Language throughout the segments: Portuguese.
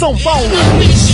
送爆了。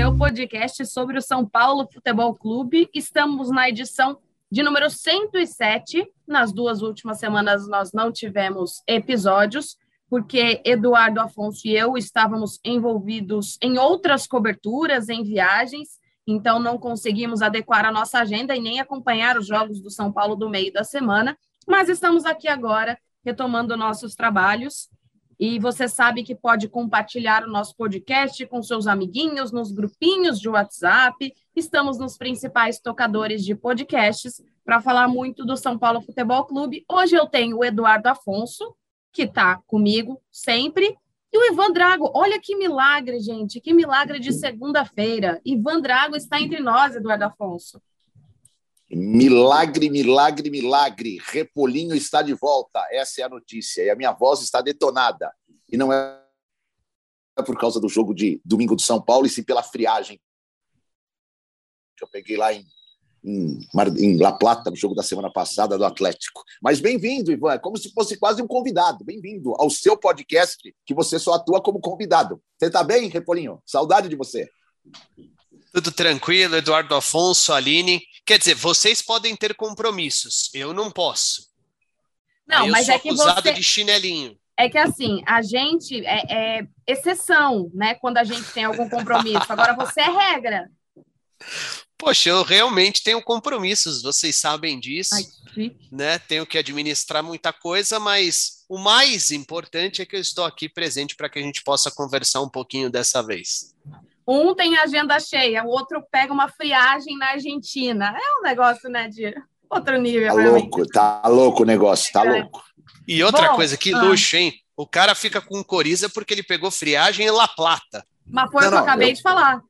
Seu podcast sobre o São Paulo Futebol Clube. Estamos na edição de número 107. Nas duas últimas semanas nós não tivemos episódios, porque Eduardo Afonso e eu estávamos envolvidos em outras coberturas, em viagens, então não conseguimos adequar a nossa agenda e nem acompanhar os jogos do São Paulo do meio da semana, mas estamos aqui agora retomando nossos trabalhos. E você sabe que pode compartilhar o nosso podcast com seus amiguinhos, nos grupinhos de WhatsApp. Estamos nos principais tocadores de podcasts para falar muito do São Paulo Futebol Clube. Hoje eu tenho o Eduardo Afonso, que está comigo sempre, e o Ivan Drago. Olha que milagre, gente, que milagre de segunda-feira. Ivan Drago está entre nós, Eduardo Afonso. Milagre, milagre, milagre. Repolinho está de volta. Essa é a notícia. E a minha voz está detonada. E não é por causa do jogo de domingo de São Paulo, e sim pela friagem que eu peguei lá em, em, em, La Plata, no jogo da semana passada do Atlético. Mas bem-vindo, Ivan. É como se fosse quase um convidado. Bem-vindo ao seu podcast, que você só atua como convidado. Você está bem, Repolinho? Saudade de você. Tudo tranquilo, Eduardo Afonso, Aline. Quer dizer, vocês podem ter compromissos, eu não posso. Não, mas é que você... de chinelinho. É que assim, a gente é, é, exceção, né? Quando a gente tem algum compromisso. Agora você é regra. Poxa, eu realmente tenho compromissos, vocês sabem disso. Ai, né? Tenho que administrar muita coisa, mas o mais importante é que eu estou aqui presente para que a gente possa conversar um pouquinho dessa vez. Um tem agenda cheia, o outro pega uma friagem na Argentina. É um negócio, né, de outro nível. Tá realmente. louco, tá louco o negócio, tá É. louco. E outra Bom, coisa, que ah. luxo, hein? O cara fica com coriza porque ele pegou friagem em La Plata. Mas foi o que eu acabei eu- de falar.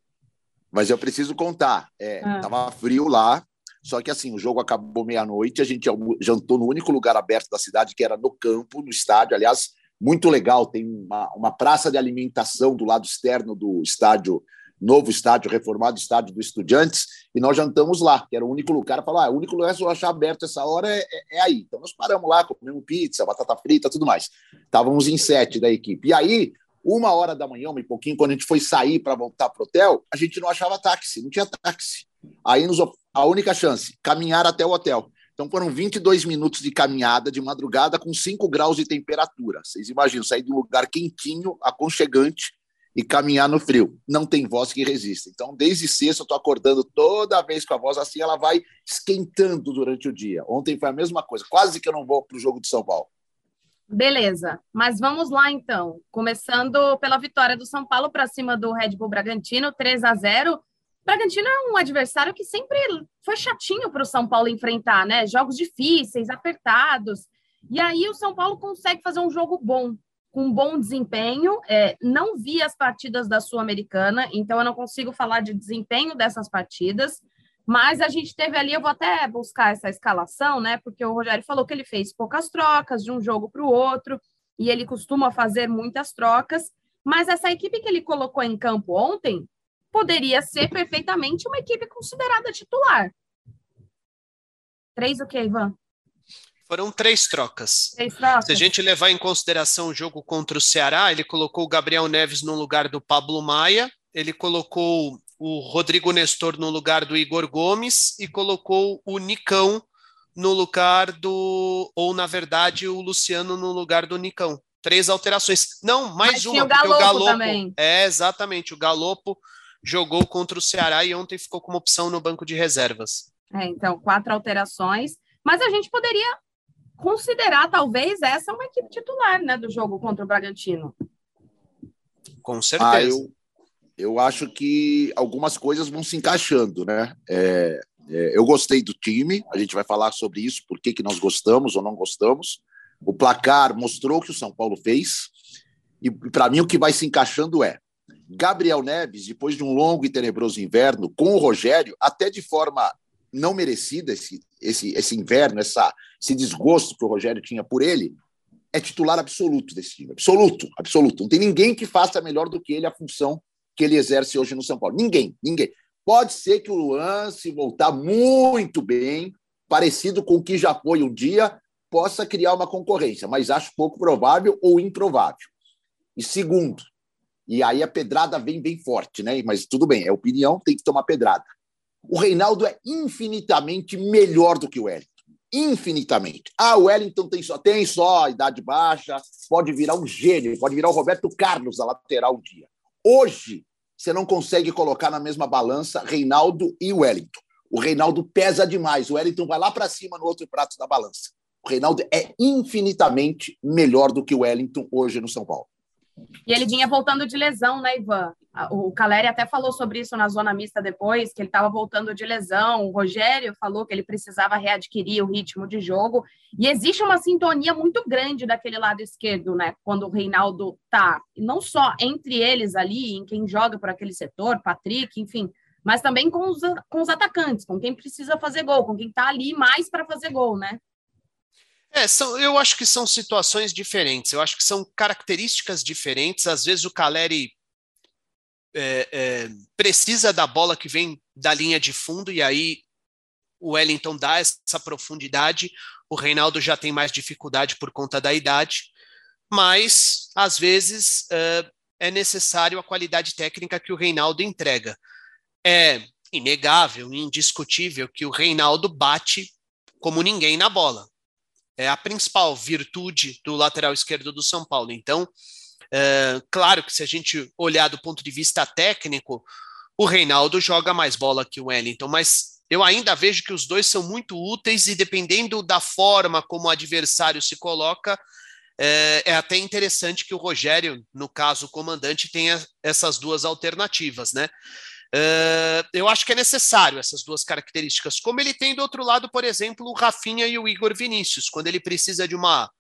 Mas eu preciso contar. É, Ah. Tava frio lá, só que assim, o jogo acabou meia-noite, a gente jantou no único lugar aberto da cidade, que era no campo, no estádio. Aliás, muito legal, tem uma, uma praça de alimentação do lado externo do estádio, novo estádio, reformado estádio do Estudiantes, e nós jantamos lá, que era o único lugar. Falou, ah, o único lugar que eu achar aberto essa hora é, é- é aí. Então nós paramos lá, comemos pizza, batata frita, tudo mais. Estávamos em sete da equipe. E aí, uma hora da manhã, um pouquinho, quando a gente foi sair para voltar para o hotel, a gente não achava táxi, não tinha táxi. Aí nos, a única chance, caminhar até o hotel. Então foram 22 minutos de caminhada de madrugada com 5 graus de temperatura. Vocês imaginam, sair de um lugar quentinho, aconchegante e caminhar no frio. Não tem voz que resista. Então, desde sexta, eu estou acordando toda vez com a voz assim, ela vai esquentando durante o dia. Ontem foi a mesma coisa. Quase que eu não vou para o jogo de São Paulo. Beleza, mas vamos lá então. Começando pela vitória do São Paulo para cima do Red Bull Bragantino, 3 a 0. Bragantino é um adversário que sempre foi chatinho para o São Paulo enfrentar, né? Jogos difíceis, apertados. E aí o São Paulo consegue fazer um jogo bom, com bom desempenho. É, não vi as partidas da Sul-Americana, então eu não consigo falar de desempenho dessas partidas. Mas a gente teve ali, eu vou até buscar essa escalação, né? Porque o Rogério falou que ele fez poucas trocas de um jogo para o outro, e ele costuma fazer muitas trocas. Mas essa equipe que ele colocou em campo ontem poderia ser perfeitamente uma equipe considerada titular. Três o quê, Ivan? Foram três trocas. Três trocas. Se a gente levar em consideração o jogo contra o Ceará, ele colocou o Gabriel Neves no lugar do Pablo Maia, ele colocou o Rodrigo Nestor no lugar do Igor Gomes e colocou o Nicão no lugar do. Ou, na verdade, o Luciano no lugar do Nicão. Três alterações. Não, mais Mas uma. o porque Galopo também. É, exatamente. O Galopo jogou contra o Ceará e ontem ficou como opção no banco de reservas. É, então, quatro alterações. Mas a gente poderia considerar, talvez, essa uma equipe titular, né, do jogo contra o Bragantino. Com certeza. Ah, eu, eu acho que algumas coisas vão se encaixando, né? É, é, eu gostei do time, a gente vai falar sobre isso, por que, que nós gostamos ou não gostamos. O placar mostrou o que o São Paulo fez, e para mim o que vai se encaixando é Gabriel Neves, depois de um longo e tenebroso inverno, com o Rogério, até de forma não merecida, esse, esse, esse inverno, essa, esse desgosto que o Rogério tinha por ele, é titular absoluto desse time. Absoluto, absoluto. Não tem ninguém que faça melhor do que ele a função que ele exerce hoje no São Paulo. Ninguém, ninguém. Pode ser que o Luan, se voltar muito bem, parecido com o que já foi um dia, possa criar uma concorrência, mas acho pouco provável ou improvável. E segundo, e aí a pedrada vem bem forte, né? Mas tudo bem, é opinião, tem que tomar pedrada. O Reinaldo é infinitamente melhor do que o Wellington. Infinitamente. Ah, o Wellington tem só, tem só idade baixa, pode virar um gênio, pode virar o Roberto Carlos da lateral um dia. Hoje, você não consegue colocar na mesma balança Reinaldo e Wellington. O Reinaldo pesa demais, o Wellington vai lá para cima no outro prato da balança. O Reinaldo é infinitamente melhor do que o Wellington hoje no São Paulo. E ele vinha voltando de lesão, né, Ivan? O Caleri até falou sobre isso na zona mista depois, que ele estava voltando de lesão. O Rogério falou que ele precisava readquirir o ritmo de jogo. E existe uma sintonia muito grande daquele lado esquerdo, né? Quando o Reinaldo tá, não só entre eles ali, em quem joga por aquele setor, Patrick, enfim, mas também com os, com os atacantes, com quem precisa fazer gol, com quem está ali mais para fazer gol, né? É, são, eu acho que são situações diferentes, eu acho que são características diferentes. Às vezes o Caleri é, é, precisa da bola que vem da linha de fundo, e aí o Wellington dá essa profundidade. O Reinaldo já tem mais dificuldade por conta da idade, mas às vezes é, é necessário a qualidade técnica que o Reinaldo entrega. É inegável, indiscutível que o Reinaldo bate como ninguém na bola é a principal virtude do lateral esquerdo do São Paulo. Então, é, claro que se a gente olhar do ponto de vista técnico, o Reinaldo joga mais bola que o Wellington, mas eu ainda vejo que os dois são muito úteis e dependendo da forma como o adversário se coloca, é, é até interessante que o Rogério, no caso o comandante, tenha essas duas alternativas, né? Uh, eu acho que é necessário essas duas características. Como ele tem do outro lado, por exemplo, o Rafinha e o Igor Vinícius, quando ele precisa de uma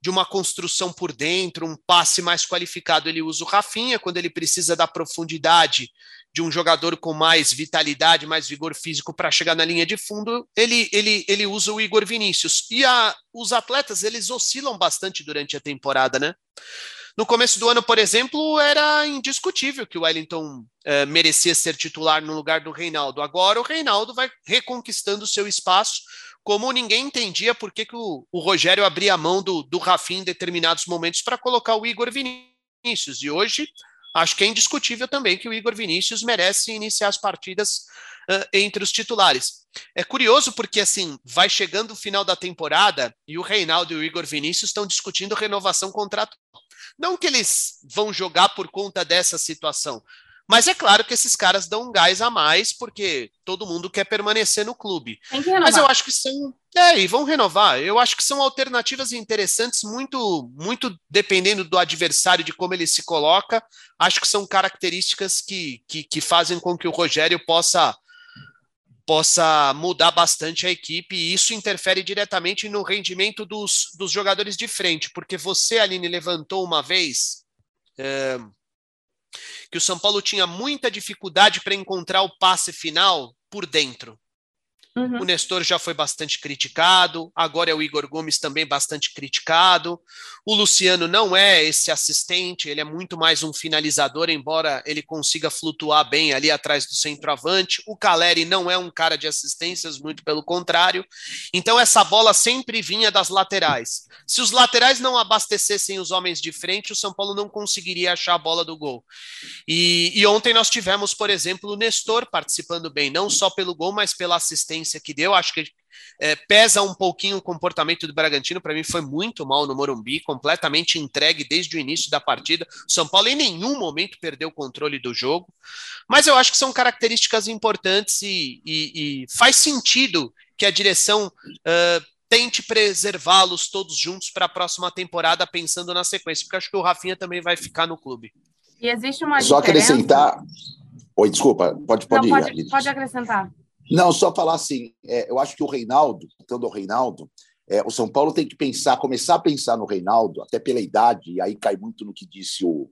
de uma construção por dentro, um passe mais qualificado, ele usa o Rafinha, quando ele precisa da profundidade de um jogador com mais vitalidade, mais vigor físico para chegar na linha de fundo, ele, ele, ele usa o Igor Vinícius. E a, os atletas, eles oscilam bastante durante a temporada, né? No começo do ano, por exemplo, era indiscutível que o Wellington eh, merecia ser titular no lugar do Reinaldo. Agora o Reinaldo vai reconquistando seu espaço, como ninguém entendia por que, que o, o Rogério abria a mão do, do Rafinha em determinados momentos para colocar o Igor Vinícius. E hoje acho que é indiscutível também que o Igor Vinícius merece iniciar as partidas uh, entre os titulares. É curioso porque assim vai chegando o final da temporada e o Reinaldo e o Igor Vinícius estão discutindo renovação contratual. Não que eles vão jogar por conta dessa situação, mas é claro que esses caras dão um gás a mais, porque todo mundo quer permanecer no clube. Mas eu acho que são. É, e vão renovar. Eu acho que são alternativas interessantes, muito, muito dependendo do adversário, de como ele se coloca. Acho que são características que, que, que fazem com que o Rogério possa possa mudar bastante a equipe e isso interfere diretamente no rendimento dos, dos jogadores de frente, porque você, Aline, levantou uma vez é, que o São Paulo tinha muita dificuldade para encontrar o passe final por dentro. Uhum. O Nestor já foi bastante criticado, agora é o Igor Gomes também bastante criticado. O Luciano não é esse assistente, ele é muito mais um finalizador, embora ele consiga flutuar bem ali atrás do centroavante. O Caleri não é um cara de assistências, muito pelo contrário. Então essa bola sempre vinha das laterais. Se os laterais não abastecessem os homens de frente, o São Paulo não conseguiria achar a bola do gol. E, e ontem nós tivemos, por exemplo, o Nestor participando bem, não só pelo gol, mas pela assistência que deu. Acho que é, pesa um pouquinho o comportamento do Bragantino. Para mim, foi muito mal no Morumbi, completamente entregue desde o início da partida. O São Paulo em nenhum momento perdeu o controle do jogo. Mas eu acho que são características importantes e, e, e faz sentido que a direção uh, tente preservá-los todos juntos para a próxima temporada, pensando na sequência, porque acho que o Rafinha também vai ficar no clube. E existe uma Só diferença... acrescentar. Oi, desculpa, pode, pode Não, ir. Pode, pode acrescentar. Não, só falar assim, é, eu acho que o Reinaldo, tanto o Reinaldo, é, o São Paulo tem que pensar, começar a pensar no Reinaldo, até pela idade, e aí cai muito no que disse o,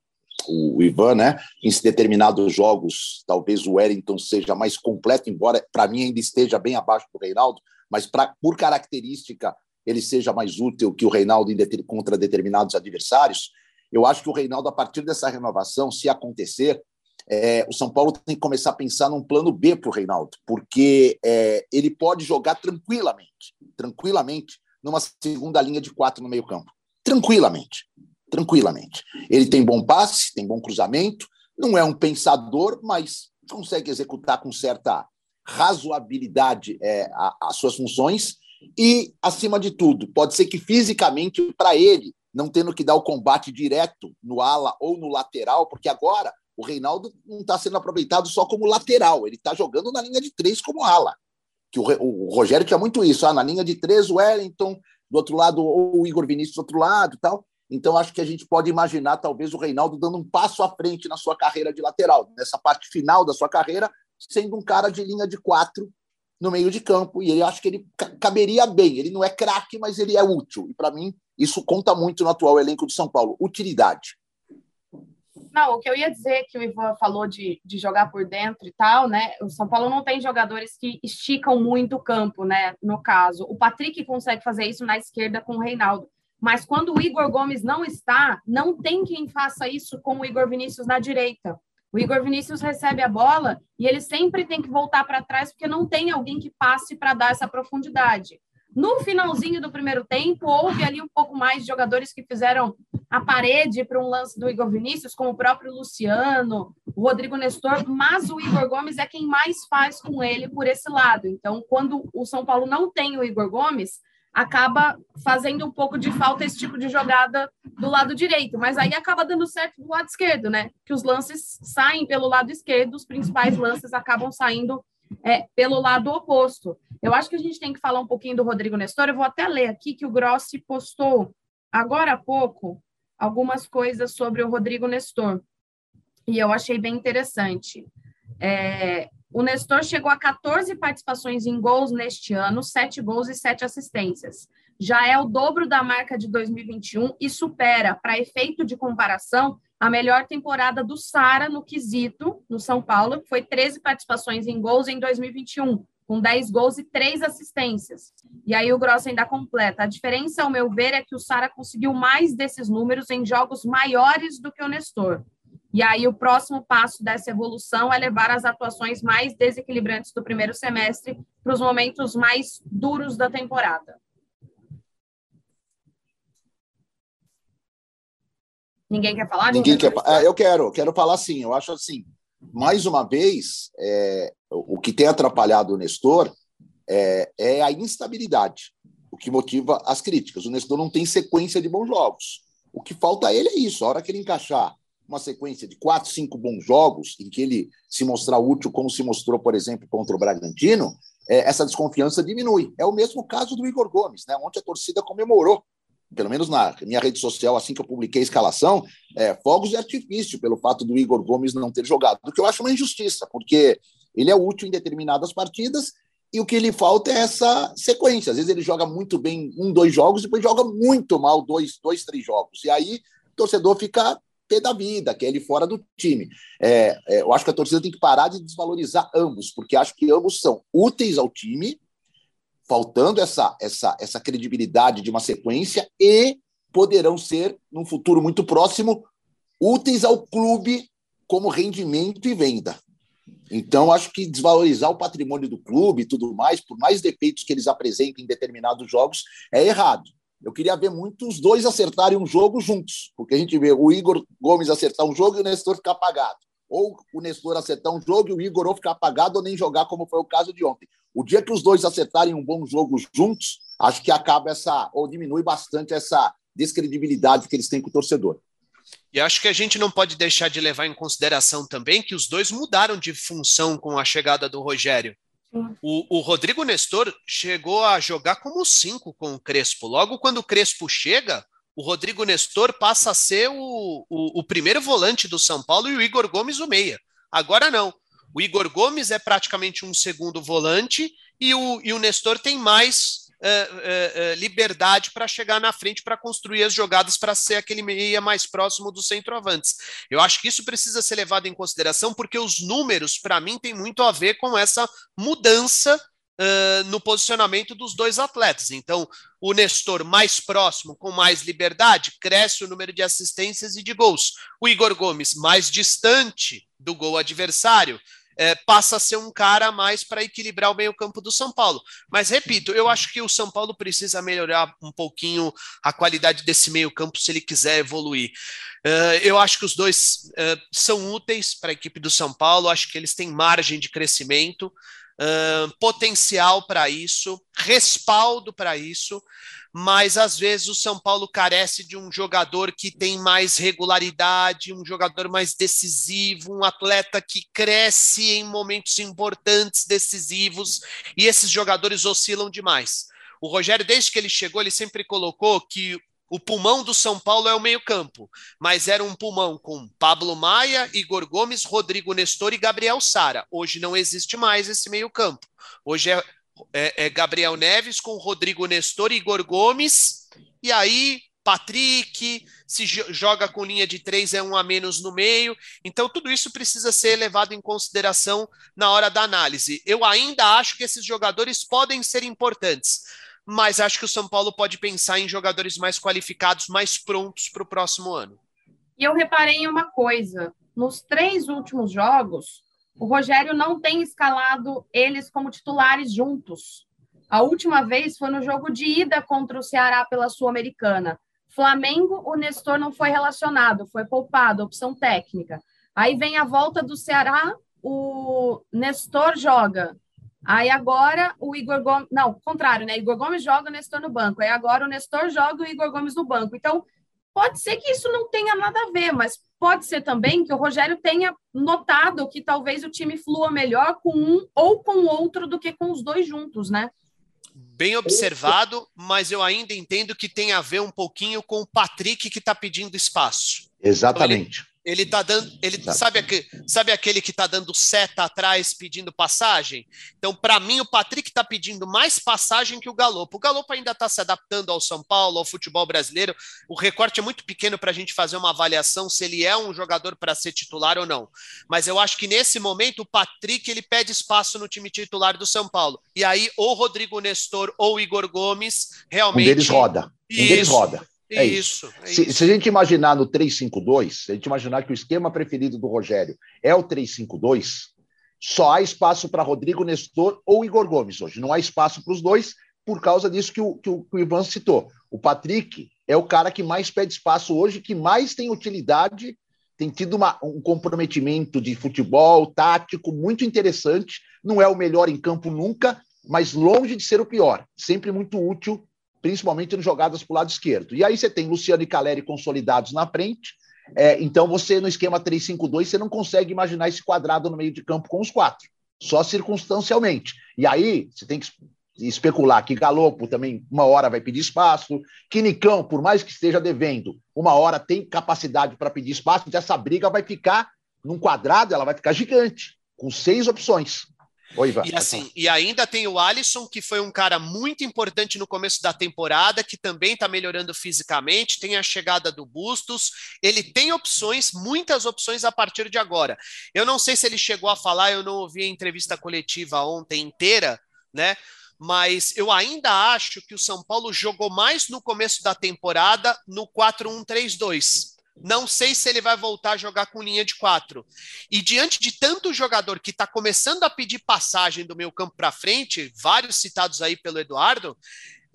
o Ivan, né? Em determinados jogos, talvez o Wellington seja mais completo, embora para mim ainda esteja bem abaixo do Reinaldo, mas pra, por característica ele seja mais útil que o Reinaldo contra determinados adversários. Eu acho que o Reinaldo, a partir dessa renovação, se acontecer, é, o São Paulo tem que começar a pensar num plano B para o Reinaldo, porque é, ele pode jogar tranquilamente, tranquilamente, numa segunda linha de quatro no meio-campo. Tranquilamente, tranquilamente. Ele tem bom passe, tem bom cruzamento, não é um pensador, mas consegue executar com certa razoabilidade é, as suas funções e, acima de tudo, pode ser que fisicamente, para ele, não tendo que dar o combate direto no ala ou no lateral, porque agora o Reinaldo não está sendo aproveitado só como lateral, ele está jogando na linha de três como ala. Que o, o, Rogério tinha muito isso, ah, na linha de três, o Wellington, do outro lado, ou o Igor Vinícius do outro lado tal. Então, acho que a gente pode imaginar, talvez, o Reinaldo dando um passo à frente na sua carreira de lateral, nessa parte final da sua carreira, sendo um cara de linha de quatro no meio de campo. E ele acho que ele caberia bem. Ele não é craque, mas ele é útil. E, para mim, isso conta muito no atual elenco de São Paulo: utilidade. Não, o que eu ia dizer que o Ivan falou de, de jogar por dentro e tal, né? O São Paulo não tem jogadores que esticam muito o campo, né? No caso, o Patrick consegue fazer isso na esquerda com o Reinaldo. Mas quando o Igor Gomes não está, não tem quem faça isso com o Igor Vinícius na direita. O Igor Vinícius recebe a bola e ele sempre tem que voltar para trás porque não tem alguém que passe para dar essa profundidade. No finalzinho do primeiro tempo, houve ali um pouco mais de jogadores que fizeram a parede para um lance do Igor Vinícius, como o próprio Luciano, o Rodrigo Nestor, mas o Igor Gomes é quem mais faz com ele por esse lado. Então, quando o São Paulo não tem o Igor Gomes, acaba fazendo um pouco de falta esse tipo de jogada do lado direito, mas aí acaba dando certo do lado esquerdo, né? Que os lances saem pelo lado esquerdo, os principais lances acabam saindo é, pelo lado oposto. Eu acho que a gente tem que falar um pouquinho do Rodrigo Nestor. Eu vou até ler aqui que o Grossi postou agora há pouco algumas coisas sobre o Rodrigo Nestor. E eu achei bem interessante. É, o Nestor chegou a 14 participações em gols neste ano, 7 gols e 7 assistências. Já é o dobro da marca de 2021 e supera, para efeito de comparação, a melhor temporada do Sara no quesito, no São Paulo, foi 13 participações em gols em 2021, com 10 gols e 3 assistências. E aí o Gross ainda completa. A diferença, ao meu ver, é que o Sara conseguiu mais desses números em jogos maiores do que o Nestor. E aí o próximo passo dessa evolução é levar as atuações mais desequilibrantes do primeiro semestre para os momentos mais duros da temporada. Ninguém quer falar? Ninguém quer. É, eu quero, quero falar sim. Eu acho assim, mais uma vez, é, o que tem atrapalhado o Nestor é, é, a instabilidade, o que motiva as críticas. O Nestor não tem sequência de bons jogos. O que falta a ele é isso. A hora que ele encaixar uma sequência de quatro, cinco bons jogos, em que ele se mostrar útil, como se mostrou, por exemplo, contra o Bragantino, é, essa desconfiança diminui. É o mesmo caso do Igor Gomes. Né? Ontem a torcida comemorou pelo menos na minha rede social, assim que eu publiquei a escalação, é, fogos de artifício pelo fato do Igor Gomes não ter jogado, o que eu acho uma injustiça, porque ele é útil em determinadas partidas e o que lhe falta é essa sequência. Às vezes ele joga muito bem um, dois jogos, depois joga muito mal dois, dois três jogos. E aí o torcedor fica pé da vida, que é ele fora do time. É, é, eu acho que a torcida tem que parar de desvalorizar ambos, porque acho que ambos são úteis ao time, faltando essa, essa, essa credibilidade de uma sequência e poderão ser, num futuro muito próximo, úteis ao clube como rendimento e venda. Então, acho que desvalorizar o patrimônio do clube e tudo mais, por mais defeitos que eles apresentem em determinados jogos, é errado. Eu queria ver muito os dois acertarem um jogo juntos, porque a gente vê o Igor Gomes acertar um jogo e o Nestor ficar apagado. Ou o Nestor acertar um jogo e o Igor ou ficar apagado ou nem jogar, como foi o caso de ontem. O dia que os dois acertarem um bom jogo juntos, acho que acaba essa, ou diminui bastante essa descredibilidade que eles têm com o torcedor. E acho que a gente não pode deixar de levar em consideração também que os dois mudaram de função com a chegada do Rogério. O, o, Rodrigo Nestor chegou a jogar como cinco com o Crespo. Logo, quando o Crespo chega, o Rodrigo Nestor passa a ser o, o, o primeiro volante do São Paulo e o Igor Gomes o meia. Agora não. O Igor Gomes é praticamente um segundo volante e o, e o Nestor tem mais uh, uh, liberdade para chegar na frente para construir as jogadas para ser aquele meia mais próximo dos centroavantes. Eu acho que isso precisa ser levado em consideração porque os números, para mim, tem muito a ver com essa mudança Uh, no posicionamento dos dois atletas. Então, o Nestor mais próximo, com mais liberdade, cresce o número de assistências e de gols. O Igor Gomes mais distante do gol adversário, é, passa a ser um cara mais para equilibrar o meio-campo do São Paulo. Mas repito, eu acho que o São Paulo precisa melhorar um pouquinho a qualidade desse meio-campo se ele quiser evoluir. Uh, eu acho que os dois uh, são úteis para a equipe do São Paulo, acho que eles têm margem de crescimento. Potencial para isso, respaldo para isso, mas às vezes o São Paulo carece de um jogador que tem mais regularidade, um jogador mais decisivo, um atleta que cresce em momentos importantes, decisivos, e esses jogadores oscilam demais. O Rogério, desde que ele chegou, ele sempre colocou que o pulmão do São Paulo é o meio-campo, mas era um pulmão com Pablo Maia, Igor Gomes, Rodrigo Nestor e Gabriel Sara. Hoje não existe mais esse meio-campo. Hoje é é, é Gabriel Neves com Rodrigo Nestor e Igor Gomes, e aí Patrick, se joga com linha de três, é um a menos no meio. Então, tudo isso precisa ser levado em consideração na hora da análise. Eu ainda acho que esses jogadores podem ser importantes, mas acho que o São Paulo pode pensar em jogadores mais qualificados, mais prontos para o próximo ano. E eu reparei em uma coisa: nos três últimos jogos, o Rogério não tem escalado eles como titulares juntos. A última vez foi no jogo de ida contra o Ceará pela Sul-Americana. Flamengo, o Nestor não foi relacionado, foi poupado, opção técnica. Aí vem a volta do Ceará, o Nestor joga. Aí agora o Igor Gomes. Não, contrário, né? Igor Gomes joga o Nestor no banco. Aí agora o Nestor joga o Igor Gomes no banco. Então, pode ser que isso não tenha nada a ver, mas Pode ser também que o Rogério tenha notado que talvez o time flua melhor com um ou com o outro do que com os dois juntos, né? Bem observado, mas eu ainda entendo que tem a ver um pouquinho com o Patrick que está pedindo espaço. Exatamente. Então, ele, ele tá dando, ele sabe, aquele, sabe aquele que tá dando seta atrás pedindo passagem? Então, para mim, o Patrick tá pedindo mais passagem que o Galopo. O Galopo ainda está se adaptando ao São Paulo, ao futebol brasileiro. O recorte é muito pequeno para a gente fazer uma avaliação se ele é um jogador para ser titular ou não. Mas eu acho que nesse momento o Patrick ele pede espaço no time titular do São Paulo. E aí, ou Rodrigo Nestor ou Igor Gomes realmente. Um deles roda. Um Isso. deles roda. É isso. É se, se, a gente imaginar no 3-5-2, se a gente imaginar que o esquema preferido do Rogério é o 3-5-2, só há espaço para Rodrigo Nestor ou Igor Gomes hoje. Não há espaço para os dois por causa disso que o, que o, que o Ivan citou. O Patrick é o cara que mais pede espaço hoje, que mais tem utilidade, tem tido uma, um comprometimento de futebol tático muito interessante. Não é o melhor em campo nunca, mas longe de ser o pior. Sempre muito útil principalmente jogadas para o lado esquerdo. E aí você tem Luciano e Caleri consolidados na frente. É, então você, no esquema 3-5-2, você não consegue imaginar esse quadrado no meio de campo com os quatro, só circunstancialmente. E aí você tem que especular que Galopo também uma hora vai pedir espaço, que Nicão, por mais que esteja devendo, uma hora tem capacidade para pedir espaço, então essa briga vai ficar num quadrado, ela vai ficar gigante, com seis opções. Oi. E assim, e ainda tem o Alisson, que foi um cara muito importante no começo da temporada, que também está melhorando fisicamente, tem a chegada do Bustos, ele tem opções, muitas opções a partir de agora. Eu não sei se ele chegou a falar, eu não ouvi a entrevista coletiva ontem inteira, né? mas eu ainda acho que o São Paulo jogou mais no começo da temporada no 4-1-3-2. Não sei se ele vai voltar a jogar com linha de quatro. E diante de tanto jogador que está começando a pedir passagem do meu campo para frente, vários citados aí pelo Eduardo,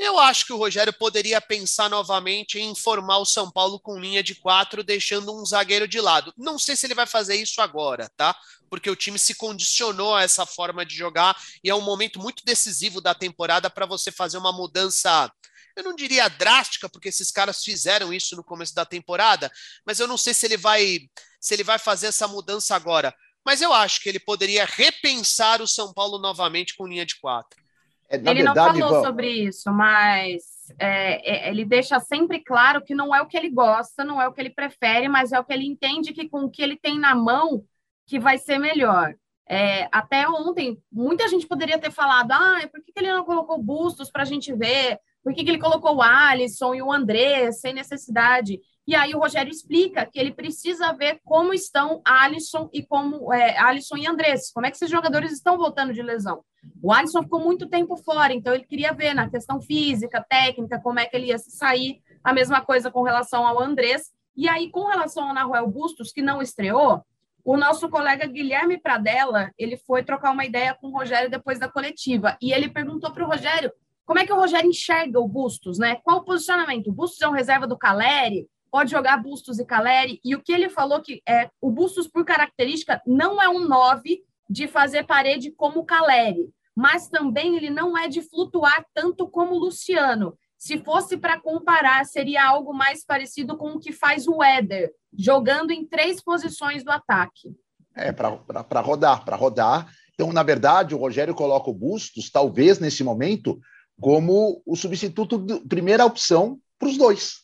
eu acho que o Rogério poderia pensar novamente em formar o São Paulo com linha de quatro, deixando um zagueiro de lado. Não sei se ele vai fazer isso agora, tá? Porque o time se condicionou a essa forma de jogar e é um momento muito decisivo da temporada para você fazer uma mudança eu não diria drástica, porque esses caras fizeram isso no começo da temporada, mas eu não sei se ele vai se ele vai fazer essa mudança agora. Mas eu acho que ele poderia repensar o São Paulo novamente com linha de quatro. É, ele verdade, não falou sobre isso, mas é, é, ele deixa sempre claro que não é o que ele gosta, não é o que ele prefere, mas é o que ele entende que com o que ele tem na mão que vai ser melhor. É, até ontem, muita gente poderia ter falado: ah, por que, que ele não colocou bustos para a gente ver? Por que, que ele colocou o Alisson e o André sem necessidade? E aí o Rogério explica que ele precisa ver como estão Alisson e como é, Alisson e Andrés, como é que esses jogadores estão voltando de lesão. O Alisson ficou muito tempo fora, então ele queria ver na questão física, técnica, como é que ele ia se sair. A mesma coisa com relação ao Andrés. E aí, com relação ao Naruel Bustos, que não estreou, o nosso colega Guilherme Pradella, ele foi trocar uma ideia com o Rogério depois da coletiva. E ele perguntou para o Rogério como é que o Rogério enxerga o Bustos, né? Qual o posicionamento? O Bustos é um reserva do Caleri? pode jogar Bustos e Caleri, e o que ele falou que é o Bustos, por característica, não é um 9 de fazer parede como o Caleri, mas também ele não é de flutuar tanto como o Luciano. Se fosse para comparar, seria algo mais parecido com o que faz o Éder, jogando em três posições do ataque. É, para rodar, para rodar. Então, na verdade, o Rogério coloca o Bustos, talvez nesse momento, como o substituto, de primeira opção para os dois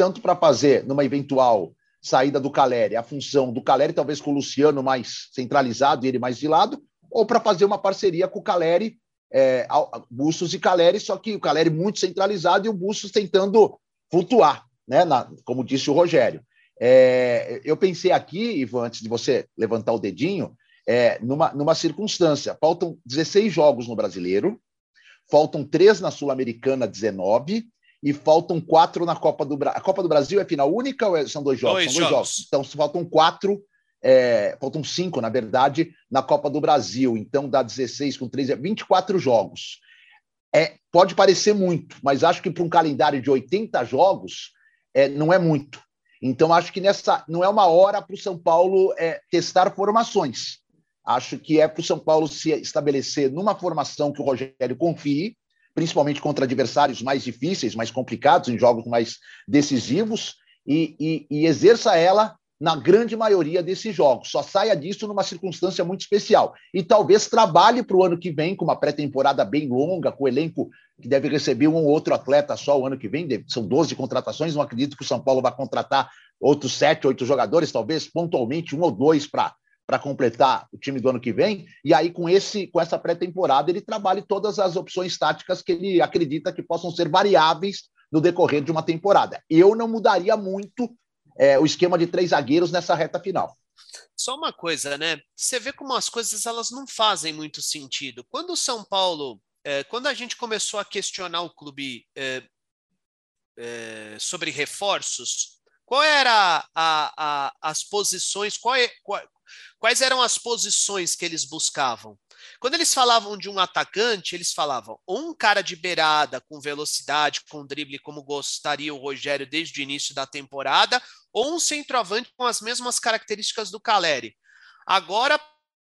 tanto para fazer numa eventual saída do Caleri, a função do Caleri, talvez com o Luciano mais centralizado e ele mais de lado, ou para fazer uma parceria com o Caleri, é, Bustos e Caleri, só que o Caleri muito centralizado e o Bustos tentando flutuar, né, na, como disse o Rogério. É, eu pensei aqui, Ivan, antes de você levantar o dedinho, é, numa, numa circunstância. Faltam 16 jogos no brasileiro, faltam três na Sul-Americana, 19, e faltam quatro na Copa do Brasil. A Copa do Brasil é final única ou é, são dois jogos? Dois são dois jogos. jogos. Então faltam quatro, é, faltam cinco, na verdade, na Copa do Brasil. Então dá 16 com 3, 24 jogos. É, pode parecer muito, mas acho que para um calendário de 80 jogos é, não é muito. Então acho que nessa não é uma hora para o São Paulo é, testar formações. Acho que é para o São Paulo se estabelecer numa formação que o Rogério confie, principalmente contra adversários mais difíceis, mais complicados, em jogos mais decisivos, e, e, e exerça ela na grande maioria desses jogos. Só saia disso numa circunstância muito especial. E talvez trabalhe para o ano que vem, com uma pré-temporada bem longa, com o elenco que deve receber um ou outro atleta só o ano que vem. São 12 contratações, não acredito que o São Paulo vá contratar outros sete, oito jogadores, talvez pontualmente um ou dois para para completar o time do ano que vem, e aí com esse com essa pré-temporada ele trabalhe todas as opções táticas que ele acredita que possam ser variáveis no decorrer de uma temporada. Eu não mudaria muito é, o esquema de três zagueiros nessa reta final. Só uma coisa, né? Você vê como as coisas elas não fazem muito sentido. Quando o São Paulo, é, quando a gente começou a questionar o clube é, é sobre reforços, qual era a, a, as posições, qual, é, qual, Quais eram as posições que eles buscavam? Quando eles falavam de um atacante, eles falavam um cara de beirada, com velocidade, com drible, como gostaria o Rogério desde o início da temporada, ou um centroavante com as mesmas características do Caleri. Agora,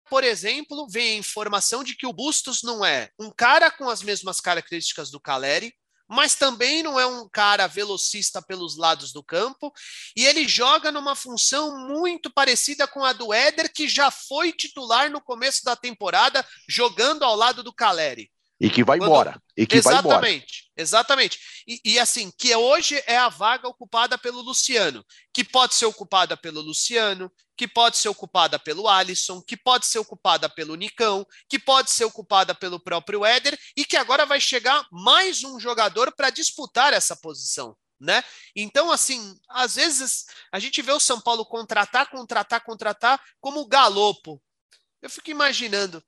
por exemplo, vem a informação de que o Bustos não é um cara com as mesmas características do Caleri, mas também não é um cara velocista pelos lados do campo, e ele joga numa função muito parecida com a do Éder, que já foi titular no começo da temporada, jogando ao lado do Caleri. E que vai Quando... embora. E que exatamente, vai embora. exatamente. E, e, assim, que hoje é a vaga ocupada pelo Luciano, que pode ser ocupada pelo Luciano, que pode ser ocupada pelo Alisson, que pode ser ocupada pelo Nicão, que pode ser ocupada pelo próprio Éder, e que agora vai chegar mais um jogador para disputar essa posição. Né? Então, assim, às vezes a gente vê o São Paulo contratar, contratar, contratar, como o Galopo. Eu fico imaginando,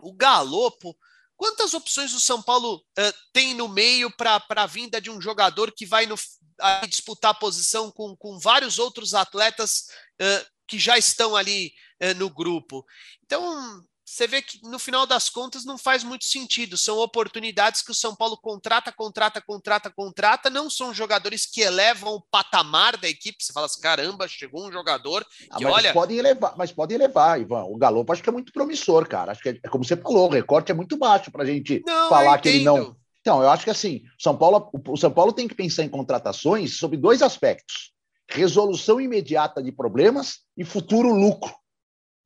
o Galopo quantas opções o São Paulo uh, tem no meio para a vinda de um jogador que vai no, a disputar posição com, com vários outros atletas uh, que já estão ali uh, no grupo? Então, você vê que no final das contas não faz muito sentido. São oportunidades que o São Paulo contrata, contrata, contrata, contrata. Não são jogadores que elevam o patamar da equipe. Você fala assim: caramba, chegou um jogador ah, que mas olha. Podem elevar, mas podem elevar, Ivan. O Galo acho que é muito promissor, cara. Acho que é, é como você falou, o recorte é muito baixo para a gente não, falar que ele não. Então, eu acho que assim, São Paulo, o São Paulo tem que pensar em contratações sobre dois aspectos: resolução imediata de problemas e futuro lucro.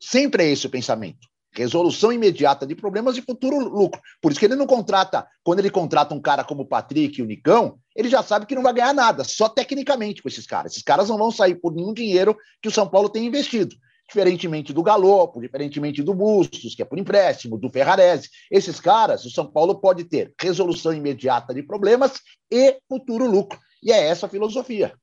Sempre é esse o pensamento resolução imediata de problemas e futuro lucro. Por isso que ele não contrata, quando ele contrata um cara como o Patrick e o Nicão, ele já sabe que não vai ganhar nada, só tecnicamente com esses caras. Esses caras não vão sair por nenhum dinheiro que o São Paulo tem investido. Diferentemente do Galopo, diferentemente do Bustos, que é por empréstimo, do Ferrarese. Esses caras, o São Paulo pode ter resolução imediata de problemas e futuro lucro. E é essa a filosofia.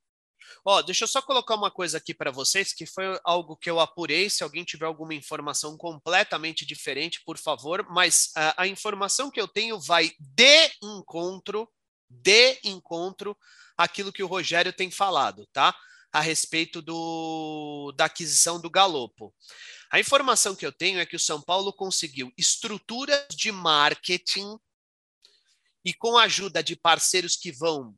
Ó, deixa eu só colocar uma coisa aqui para vocês, que foi algo que eu apurei. Se alguém tiver alguma informação completamente diferente, por favor. Mas uh, a informação que eu tenho vai de encontro, de encontro, aquilo que o Rogério tem falado, tá? A respeito do, da aquisição do Galopo. A informação que eu tenho é que o São Paulo conseguiu estruturas de marketing e com a ajuda de parceiros que vão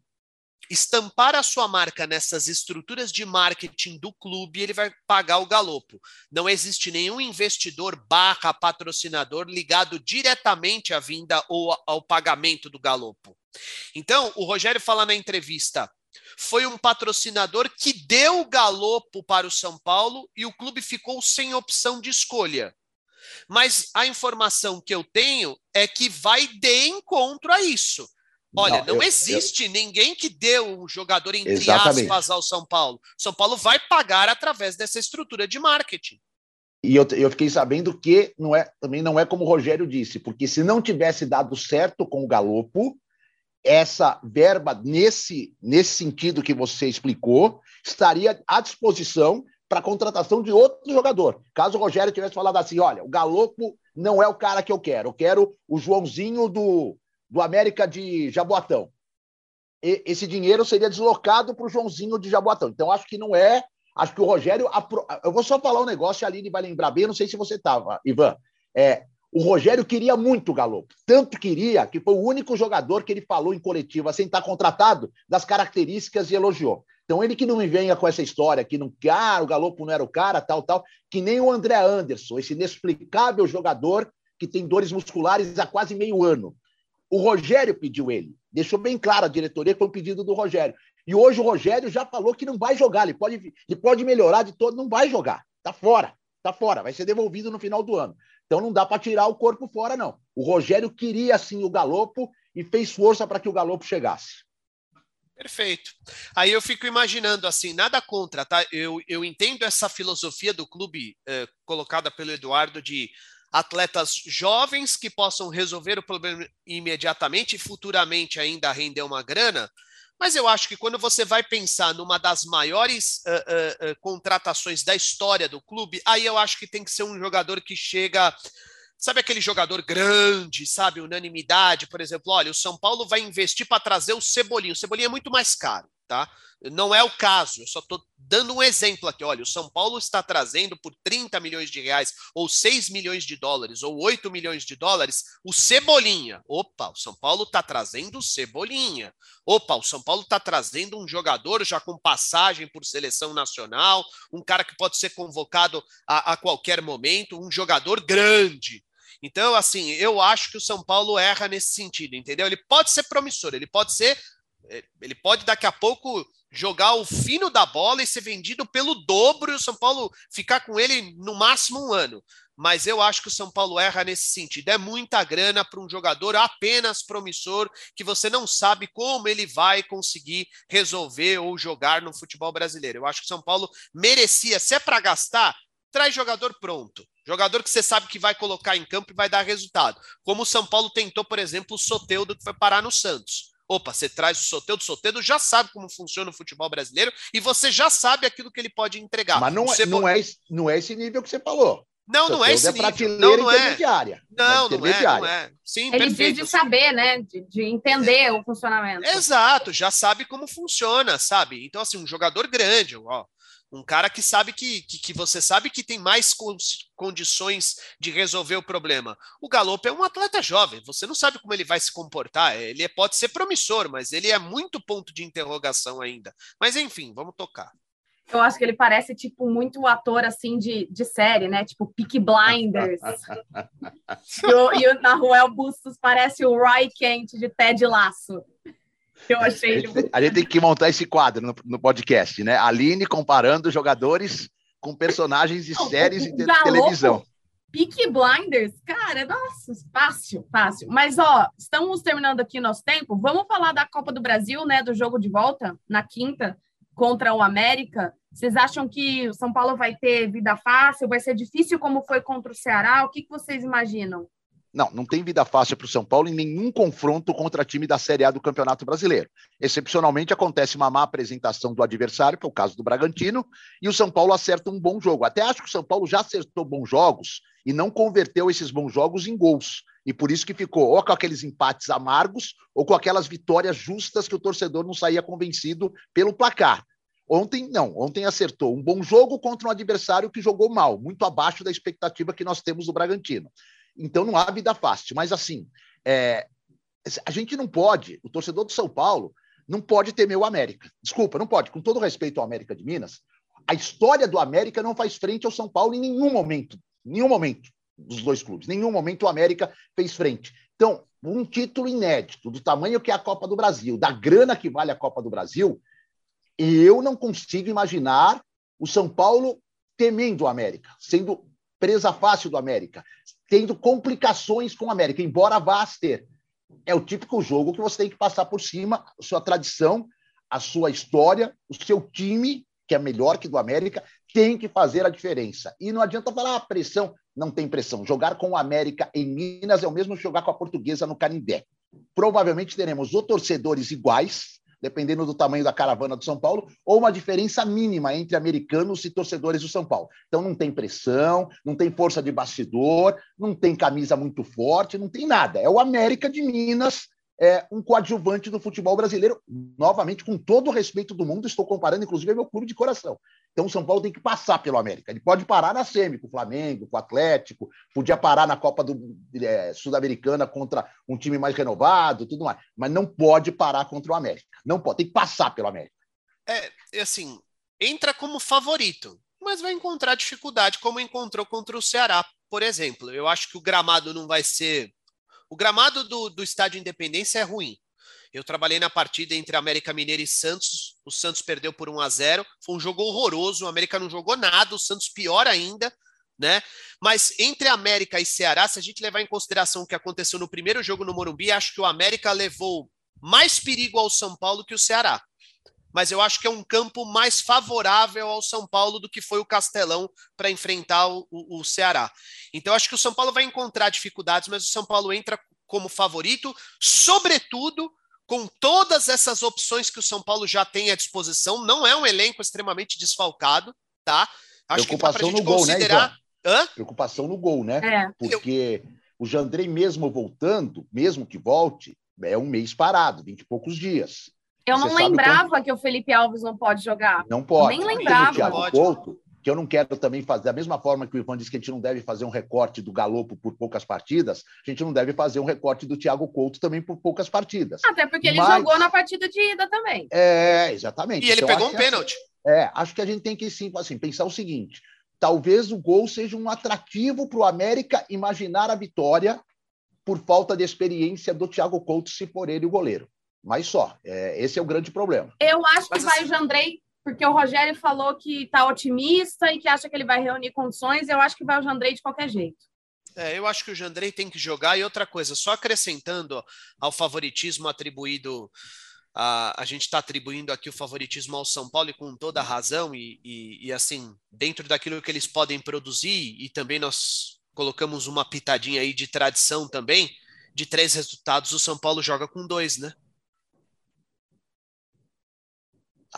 estampar a sua marca nessas estruturas de marketing do clube, ele vai pagar o galopo. Não existe nenhum investidor barra patrocinador ligado diretamente à vinda ou ao pagamento do galopo. Então, o Rogério fala na entrevista, foi um patrocinador que deu o galopo para o São Paulo e o clube ficou sem opção de escolha. Mas a informação que eu tenho é que vai de encontro a isso. Olha, não, não eu, existe eu... ninguém que deu um jogador entre Exatamente. aspas ao São Paulo. São Paulo vai pagar através dessa estrutura de marketing. E eu, eu fiquei sabendo que não é, também não é como o Rogério disse, porque se não tivesse dado certo com o Galopo, essa verba, nesse, nesse sentido que você explicou, estaria à disposição para a contratação de outro jogador. Caso o Rogério tivesse falado assim: olha, o Galopo não é o cara que eu quero, eu quero o Joãozinho do, do América de Jaboatão. E, esse dinheiro seria deslocado para o Joãozinho de Jaboatão. Então, acho que não é. Acho que o Rogério. Eu vou só falar um negócio, a Aline vai lembrar bem, não sei se você estava, Ivan. É, o Rogério queria muito o Galo. Tanto queria que foi o único jogador que ele falou em coletiva, sem estar contratado, das características e elogiou. Então, ele que não me venha com essa história, que não, ah, o Galopo não era o cara, tal, tal, que nem o André Anderson, esse inexplicável jogador que tem dores musculares há quase meio ano. O Rogério pediu ele. Deixou bem claro a diretoria que foi um pedido do Rogério. E hoje o Rogério já falou que não vai jogar. Ele pode, ele pode melhorar de todo, não vai jogar. Tá fora. Tá fora. Vai ser devolvido no final do ano. Então não dá para tirar o corpo fora, não. O Rogério queria sim o Galopo e fez força para que o Galopo chegasse. Perfeito. Aí eu fico imaginando assim, nada contra, tá? Eu, eu entendo essa filosofia do clube eh, colocada pelo Eduardo de atletas jovens que possam resolver o problema imediatamente e futuramente ainda render uma grana. Mas eu acho que quando você vai pensar numa das maiores uh, uh, uh, contratações da história do clube, aí eu acho que tem que ser um jogador que chega. Sabe aquele jogador grande, sabe? Unanimidade, por exemplo. Olha, o São Paulo vai investir para trazer o Cebolinha. O Cebolinha é muito mais caro tá? Não é o caso, eu só estou dando um exemplo aqui. Olha, o São Paulo está trazendo por 30 milhões de reais, ou 6 milhões de dólares, ou 8 milhões de dólares, o Cebolinha. Opa, o São Paulo está trazendo o Cebolinha. Opa, o São Paulo está trazendo um jogador já com passagem por seleção nacional, um cara que pode ser convocado a, a qualquer momento, um jogador grande. Então, assim, eu acho que o São Paulo erra nesse sentido, entendeu? Ele pode ser promissor, ele pode ser ele pode daqui a pouco jogar o fino da bola e ser vendido pelo dobro e o São Paulo ficar com ele no máximo um ano. Mas eu acho que o São Paulo erra nesse sentido. É muita grana para um jogador apenas promissor que você não sabe como ele vai conseguir resolver ou jogar no futebol brasileiro. Eu acho que o São Paulo merecia, se é para gastar, traz jogador pronto. Jogador que você sabe que vai colocar em campo e vai dar resultado. Como o São Paulo tentou, por exemplo, o Soteudo que foi parar no Santos. Opa, você traz o Soteldo, o Soteldo já sabe como funciona o futebol brasileiro e você já sabe aquilo que ele pode entregar. Mas não, é, não, é, não é esse nível que você falou. Não, não é esse nível. Não, não é. Não, não é, não é. Sim, Ele perfeito. diz de saber, né? De, de entender é. o funcionamento. Exato, já sabe como funciona, sabe? Então, assim, um jogador grande, ó, um cara que sabe que, que, que, você sabe que tem mais condições de resolver o problema. O Galopo é um atleta jovem, você não sabe como ele vai se comportar. Ele é, pode ser promissor, mas ele é muito ponto de interrogação ainda. Mas enfim, vamos tocar. Eu acho que ele parece, tipo, muito ator, assim, de, de série, né? Tipo, Peaky Blinders. e, o, e o Naruel Bustos parece o Roy Kent de Ted Laço. Eu achei... A gente, a gente tem que montar esse quadro no, no podcast, né? Aline comparando jogadores com personagens de Não, séries de televisão. Peaky Blinders, cara, nossa, fácil, fácil. Mas, ó, estamos terminando aqui nosso tempo. Vamos falar da Copa do Brasil, né? Do jogo de volta, na quinta contra o América. Vocês acham que o São Paulo vai ter vida fácil? Vai ser difícil como foi contra o Ceará? O que, que vocês imaginam? Não, não tem vida fácil para o São Paulo em nenhum confronto contra time da Série A do Campeonato Brasileiro. Excepcionalmente acontece uma má apresentação do adversário, que é o caso do Bragantino, e o São Paulo acerta um bom jogo. Até acho que o São Paulo já acertou bons jogos e não converteu esses bons jogos em gols. E por isso que ficou ou com aqueles empates amargos ou com aquelas vitórias justas que o torcedor não saía convencido pelo placar. Ontem, não, ontem acertou um bom jogo contra um adversário que jogou mal, muito abaixo da expectativa que nós temos do Bragantino. Então não há vida fácil. Mas assim, é, a gente não pode, o torcedor do São Paulo não pode temer o América. Desculpa, não pode. Com todo respeito ao América de Minas, a história do América não faz frente ao São Paulo em nenhum momento. Nenhum momento dos dois clubes. Nenhum momento o América fez frente. Então, um título inédito, do tamanho que é a Copa do Brasil, da grana que vale a Copa do Brasil, eu não consigo imaginar o São Paulo temendo o América, sendo presa fácil do América, tendo complicações com o América, embora vá ter. É o típico jogo que você tem que passar por cima, sua tradição, a sua história, o seu time, que é melhor que do América, tem que fazer a diferença. E não adianta falar, ah, pressão. Não tem pressão. Jogar com o América em Minas é o mesmo jogar com a Portuguesa no Canindé. Provavelmente teremos ou torcedores iguais, dependendo do tamanho da caravana do São Paulo, ou uma diferença mínima entre americanos e torcedores do São Paulo. Então não tem pressão, não tem força de bastidor, não tem camisa muito forte, não tem nada. É o América de Minas é, um coadjuvante do futebol brasileiro, novamente, com todo o respeito do mundo, estou comparando, inclusive, é meu clube de coração. Então, o São Paulo tem que passar pelo América. Ele pode parar na SEMI, com o Flamengo, com o Atlético, podia parar na Copa do, é, Sul-Americana contra um time mais renovado, tudo mais, mas não pode parar contra o América. Não pode, tem que passar pelo América. É, assim, entra como favorito, mas vai encontrar dificuldade, como encontrou contra o Ceará, por exemplo. Eu acho que o gramado não vai ser o gramado do, do Estádio Independência é ruim. Eu trabalhei na partida entre América Mineira e Santos. O Santos perdeu por 1 a 0. Foi um jogo horroroso. O América não jogou nada. O Santos pior ainda, né? Mas entre América e Ceará, se a gente levar em consideração o que aconteceu no primeiro jogo no Morumbi, acho que o América levou mais perigo ao São Paulo que o Ceará mas eu acho que é um campo mais favorável ao São Paulo do que foi o Castelão para enfrentar o, o, Ceará. Então, acho que o São Paulo vai encontrar dificuldades, mas o São Paulo entra como favorito, sobretudo com todas essas opções que o São Paulo já tem à disposição. Não é um elenco extremamente desfalcado, tá? Acho Preocupação que dá no gol, né, considerar... né, Hã? Preocupação no gol, né? É. Porque eu... o Jandrei, mesmo voltando, mesmo que volte, é um mês parado, vinte e poucos dias. Eu não lembrava quanto... que o Felipe Alves não pode jogar. Não pode. nem lembrava. O Thiago Couto, que eu não quero também fazer, da mesma forma que o Ivan disse que a gente não deve fazer um recorte do Galopo por poucas partidas, a gente não deve fazer um recorte do Thiago Couto também por poucas partidas. Até porque ele Mas... jogou na partida de ida também. É, exatamente. E ele então, pegou um pênalti. É, acho que a gente tem que sim, assim, pensar o seguinte: talvez o gol seja um atrativo para o América imaginar a vitória por falta de experiência do Thiago Couto, se for ele o goleiro mas só. É, esse é o grande problema. Eu acho que mas, vai assim... o Jandrei, porque o Rogério falou que está otimista e que acha que ele vai reunir condições. Eu acho que vai o Jandrei de qualquer jeito. É, eu acho que o Jandrei tem que jogar. E outra coisa, só acrescentando ao favoritismo atribuído. A, a gente está atribuindo aqui o favoritismo ao São Paulo e com toda a razão, e, e, e assim, dentro daquilo que eles podem produzir, e também nós colocamos uma pitadinha aí de tradição também, de três resultados, o São Paulo joga com dois, né?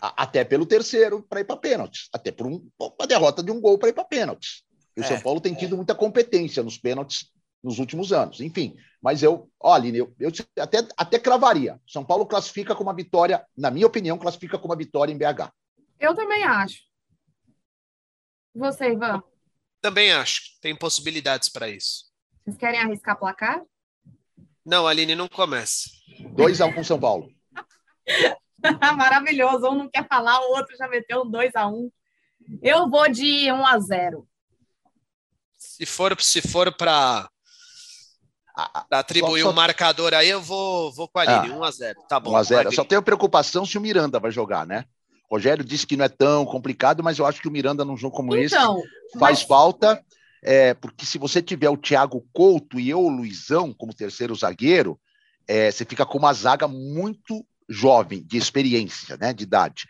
Até pelo terceiro para ir para pênaltis, até por um, uma derrota de um gol para ir para pênaltis. E o é. São Paulo tem tido muita competência nos pênaltis nos últimos anos. Enfim, mas eu, olha, eu, eu até, até cravaria. São Paulo classifica com uma vitória, na minha opinião, classifica com uma vitória em BH. Eu também acho. Você, Ivan? Também acho. Tem possibilidades para isso. Vocês querem arriscar placar? Não, Aline, não começa. 2x1 com São Paulo. Maravilhoso. Um não quer falar, o outro já meteu um 2x1. Eu vou de 1x0. Se for, se for para atribuir só, só... um marcador aí, eu vou, vou com a Aline, ah, 1x0. Tá bom. 1x0. Só tenho preocupação se o Miranda vai jogar, né? Rogério disse que não é tão complicado, mas eu acho que o Miranda num jogo como então, esse faz mas... falta, é, porque se você tiver o Thiago Couto e eu, o Luizão, como terceiro zagueiro, é, você fica com uma zaga muito jovem, de experiência, né, de idade.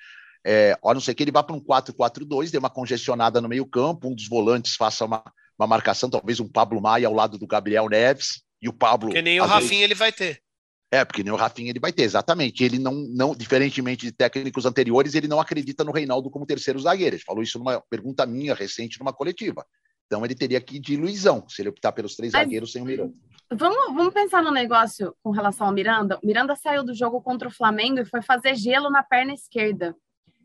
É, a não ser que ele vá para um 4-4-2, dê uma congestionada no meio-campo, um dos volantes faça uma, uma marcação, talvez um Pablo Maia ao lado do Gabriel Neves, e o Pablo. Que nem o Rafinha vezes... ele vai ter. É, porque nem o Rafinha ele vai ter, exatamente. Ele não, não, diferentemente de técnicos anteriores, ele não acredita no Reinaldo como terceiro zagueiro. Ele falou isso numa pergunta minha recente numa coletiva. Então ele teria que ir de Luizão, se ele optar pelos três Mas, zagueiros sem o Miranda. Vamos, vamos pensar no negócio com relação ao Miranda. O Miranda saiu do jogo contra o Flamengo e foi fazer gelo na perna esquerda.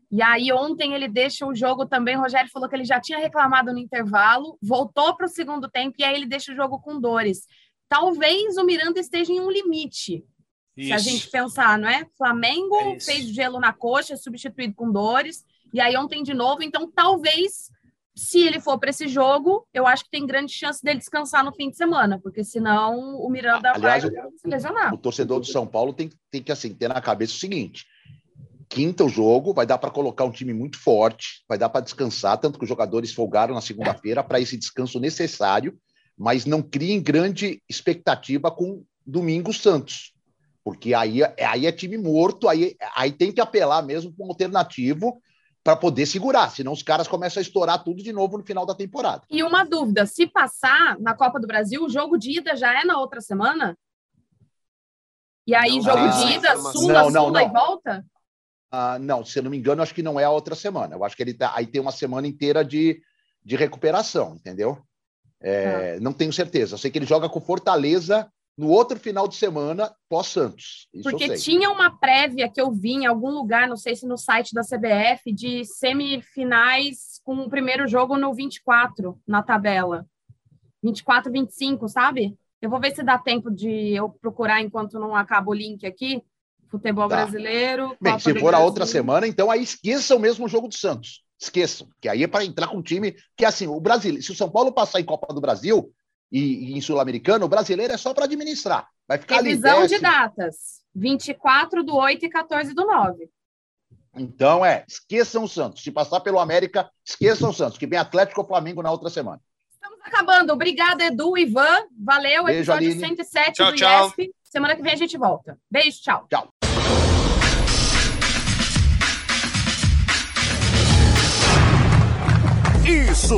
E aí ontem ele deixa o jogo também. O Rogério falou que ele já tinha reclamado no intervalo, voltou para o segundo tempo e aí ele deixa o jogo com dores. Talvez o Miranda esteja em um limite. Isso. Se a gente pensar, não é? Flamengo é fez gelo na coxa, substituído com dores, e aí ontem de novo. Então, talvez, se ele for para esse jogo, eu acho que tem grande chance dele descansar no fim de semana, porque senão o Miranda Aliás, vai se lesionar. O torcedor do São Paulo tem, tem que assim, ter na cabeça o seguinte: quinta o jogo, vai dar para colocar um time muito forte, vai dar para descansar, tanto que os jogadores folgaram na segunda-feira para esse descanso necessário, mas não criem grande expectativa com Domingo Santos porque aí, aí é time morto, aí, aí tem que apelar mesmo para um alternativo para poder segurar, senão os caras começam a estourar tudo de novo no final da temporada. E uma dúvida: se passar na Copa do Brasil, o jogo de ida já é na outra semana? E aí, não, jogo ah, de ida, Sula, não, não, Sula e volta? Ah, não, se eu não me engano, acho que não é a outra semana. Eu acho que ele tá, aí tem uma semana inteira de, de recuperação, entendeu? É, ah. Não tenho certeza. Eu sei que ele joga com Fortaleza no outro final de semana pós-Santos. Porque tinha uma prévia que eu vi em algum lugar, não sei se no site da CBF, de semifinais com o primeiro jogo no 24 na tabela. 24, 25, sabe? Eu vou ver se dá tempo de eu procurar enquanto não acaba o link aqui. Futebol tá. brasileiro. Bem, se for Brasil. a outra semana, então aí esqueçam mesmo o jogo do Santos. Esqueçam, que aí é para entrar com um time que assim, o Brasil, se o São Paulo passar em Copa do Brasil, e, e em Sul-Americano, o brasileiro é só para administrar. Vai ficar Revisão ali, de datas: 24 do 8 e 14 do 9. Então, é, esqueçam o Santos. Se passar pelo América, esqueçam o Santos, que vem Atlético ou Flamengo na outra semana. Estamos acabando. Obrigada, Edu, Ivan. Valeu, Beijo, episódio Aline. 107 tchau, do tchau. IESP. Semana que vem a gente volta. Beijo, tchau. Tchau. Isso!